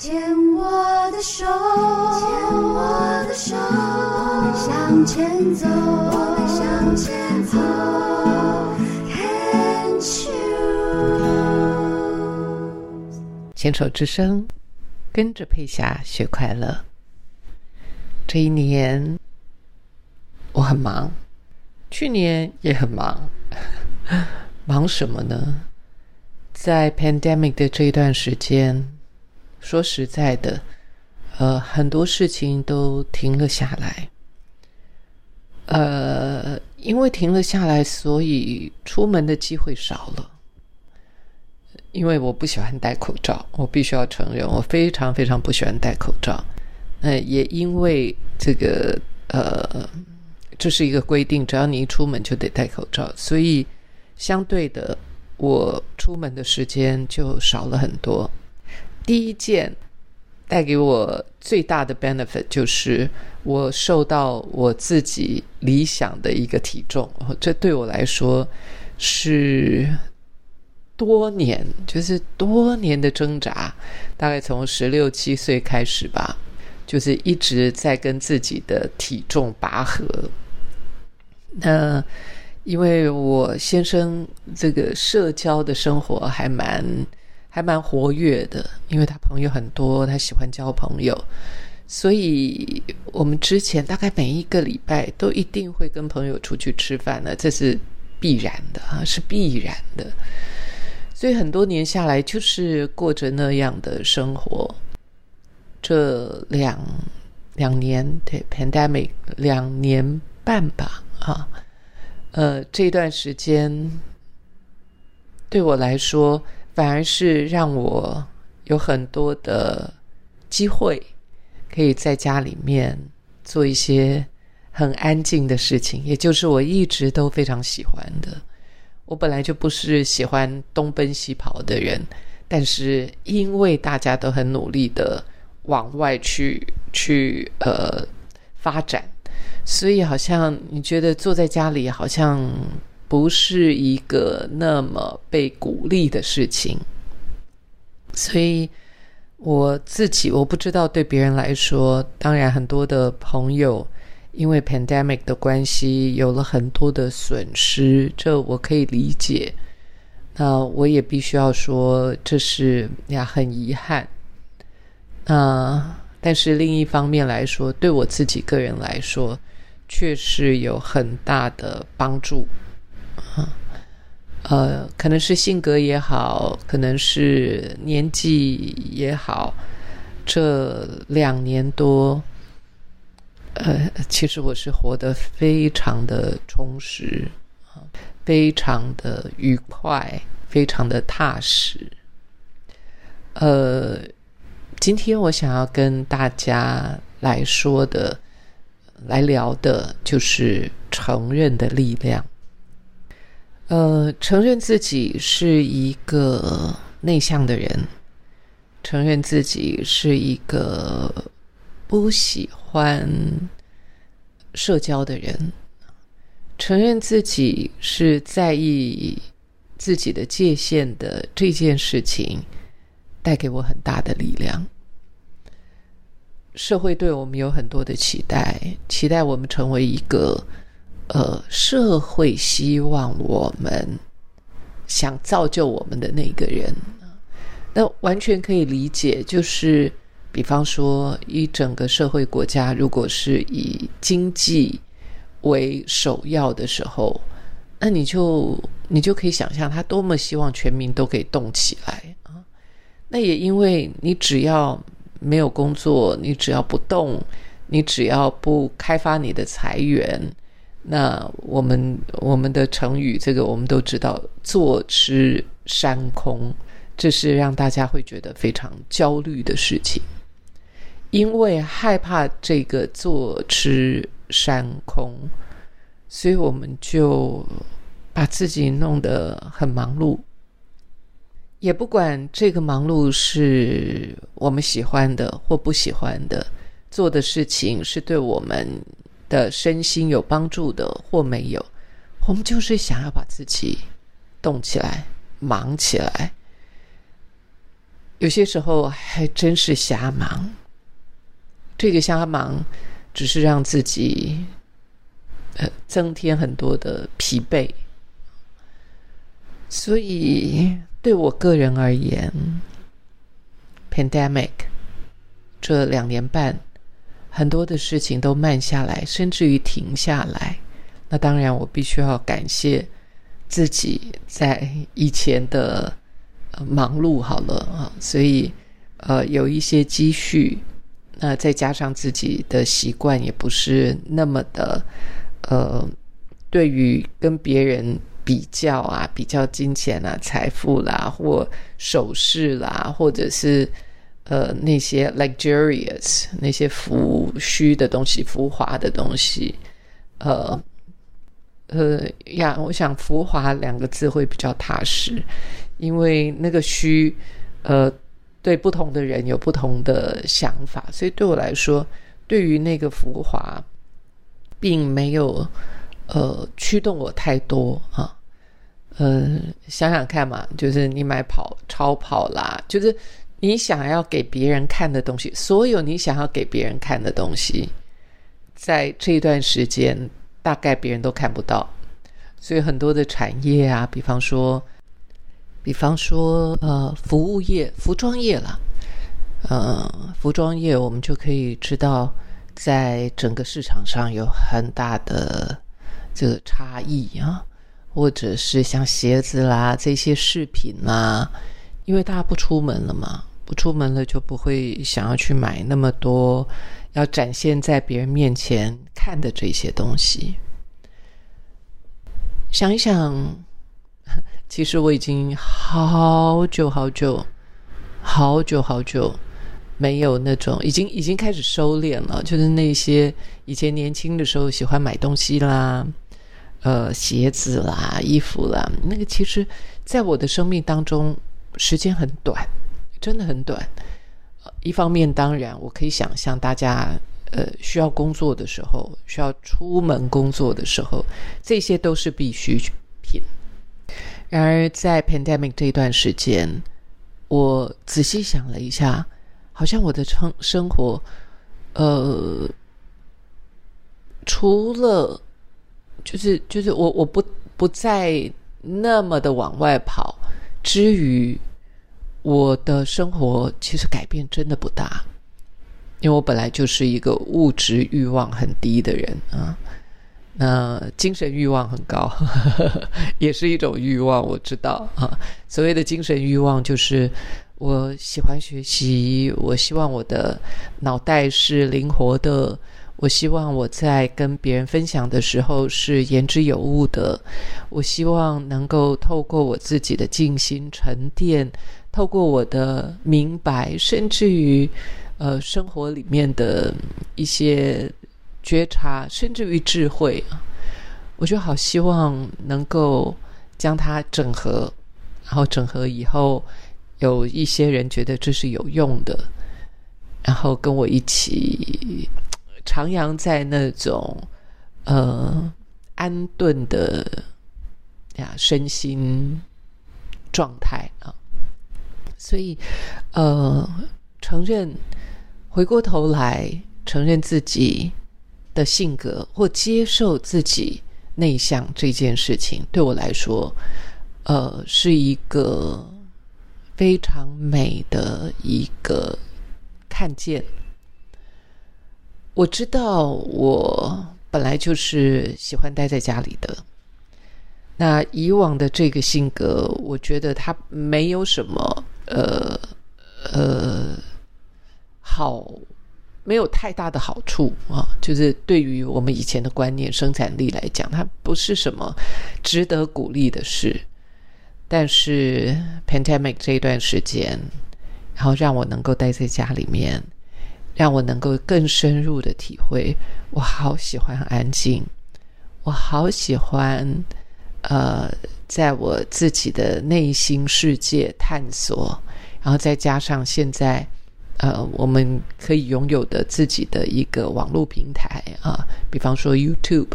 牵我的手，牵我的手，我们向前走，我们向前走。Can't you？牵手之声，跟着佩霞学快乐。这一年我很忙，去年也很忙，忙什么呢？在 pandemic 的这一段时间，说实在的，呃，很多事情都停了下来。呃，因为停了下来，所以出门的机会少了。因为我不喜欢戴口罩，我必须要承认，我非常非常不喜欢戴口罩。呃，也因为这个，呃，这是一个规定，只要你一出门就得戴口罩，所以相对的，我出门的时间就少了很多。第一件带给我最大的 benefit 就是我瘦到我自己理想的一个体重，这对我来说是多年，就是多年的挣扎，大概从十六七岁开始吧，就是一直在跟自己的体重拔河。那因为我先生这个社交的生活还蛮还蛮活跃的，因为他朋友很多，他喜欢交朋友，所以我们之前大概每一个礼拜都一定会跟朋友出去吃饭的，这是必然的啊，是必然的。所以很多年下来，就是过着那样的生活。这两两年对 pandemic 两年半吧，啊，呃，这段时间对我来说，反而是让我有很多的机会，可以在家里面做一些很安静的事情，也就是我一直都非常喜欢的。我本来就不是喜欢东奔西跑的人，但是因为大家都很努力的往外去去呃发展，所以好像你觉得坐在家里好像不是一个那么被鼓励的事情，所以我自己我不知道对别人来说，当然很多的朋友。因为 pandemic 的关系，有了很多的损失，这我可以理解。那我也必须要说，这是呀，很遗憾。那但是另一方面来说，对我自己个人来说，确实有很大的帮助。啊，呃，可能是性格也好，可能是年纪也好，这两年多。呃，其实我是活得非常的充实啊，非常的愉快，非常的踏实。呃，今天我想要跟大家来说的、来聊的，就是承认的力量。呃，承认自己是一个内向的人，承认自己是一个不喜。欢社交的人，承认自己是在意自己的界限的这件事情，带给我很大的力量。社会对我们有很多的期待，期待我们成为一个呃，社会希望我们想造就我们的那个人。那完全可以理解，就是。比方说，一整个社会国家，如果是以经济为首要的时候，那你就你就可以想象，他多么希望全民都可以动起来啊！那也因为你只要没有工作，你只要不动，你只要不开发你的财源，那我们我们的成语，这个我们都知道，坐吃山空，这是让大家会觉得非常焦虑的事情。因为害怕这个坐吃山空，所以我们就把自己弄得很忙碌，也不管这个忙碌是我们喜欢的或不喜欢的，做的事情是对我们的身心有帮助的或没有，我们就是想要把自己动起来、忙起来。有些时候还真是瞎忙。这个瞎忙，只是让自己呃增添很多的疲惫。所以对我个人而言，pandemic 这两年半，很多的事情都慢下来，甚至于停下来。那当然，我必须要感谢自己在以前的忙碌好了啊，所以呃有一些积蓄，那再加上自己的习惯也不是那么的呃，对于跟别人。比较啊，比较金钱啊、财富啦，或首饰啦，或者是呃那些 luxurious 那些浮虚的东西、浮华的东西，呃呃呀，我想“浮华”两个字会比较踏实，因为那个虚，呃，对不同的人有不同的想法，所以对我来说，对于那个浮华，并没有呃驱动我太多啊。嗯，想想看嘛，就是你买跑超跑啦，就是你想要给别人看的东西，所有你想要给别人看的东西，在这一段时间大概别人都看不到，所以很多的产业啊，比方说，比方说呃，服务业、服装业了，呃，服装业我们就可以知道，在整个市场上有很大的这个差异啊。或者是像鞋子啦这些饰品啦，因为大家不出门了嘛，不出门了就不会想要去买那么多要展现在别人面前看的这些东西。想一想，其实我已经好久好久好久好久没有那种已经已经开始收敛了，就是那些以前年轻的时候喜欢买东西啦。呃，鞋子啦，衣服啦，那个其实，在我的生命当中，时间很短，真的很短。一方面，当然我可以想象，大家呃需要工作的时候，需要出门工作的时候，这些都是必需品。然而，在 pandemic 这一段时间，我仔细想了一下，好像我的生生活，呃，除了就是就是我我不不再那么的往外跑，之余，我的生活其实改变真的不大，因为我本来就是一个物质欲望很低的人啊，那精神欲望很高，也是一种欲望，我知道啊。所谓的精神欲望，就是我喜欢学习，我希望我的脑袋是灵活的。我希望我在跟别人分享的时候是言之有物的。我希望能够透过我自己的静心沉淀，透过我的明白，甚至于呃生活里面的一些觉察，甚至于智慧，我就好希望能够将它整合，然后整合以后，有一些人觉得这是有用的，然后跟我一起。徜徉在那种呃安顿的呀身心状态啊，所以呃承认回过头来承认自己的性格或接受自己内向这件事情，对我来说呃是一个非常美的一个看见。我知道，我本来就是喜欢待在家里的。那以往的这个性格，我觉得它没有什么呃呃好，没有太大的好处啊。就是对于我们以前的观念、生产力来讲，它不是什么值得鼓励的事。但是 pandemic 这一段时间，然后让我能够待在家里面。让我能够更深入的体会，我好喜欢安静，我好喜欢，呃，在我自己的内心世界探索，然后再加上现在，呃，我们可以拥有的自己的一个网络平台啊，比方说 YouTube，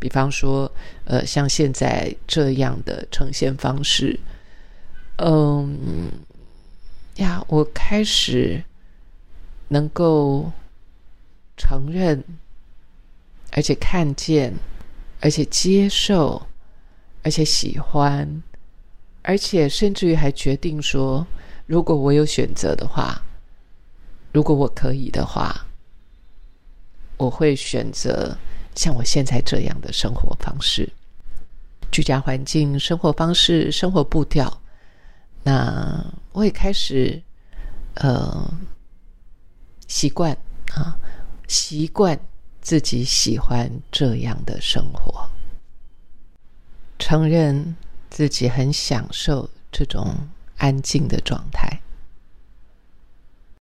比方说，呃，像现在这样的呈现方式，嗯。呀，我开始能够承认，而且看见，而且接受，而且喜欢，而且甚至于还决定说，如果我有选择的话，如果我可以的话，我会选择像我现在这样的生活方式、居家环境、生活方式、生活步调。那我也开始，呃，习惯啊，习惯自己喜欢这样的生活，承认自己很享受这种安静的状态。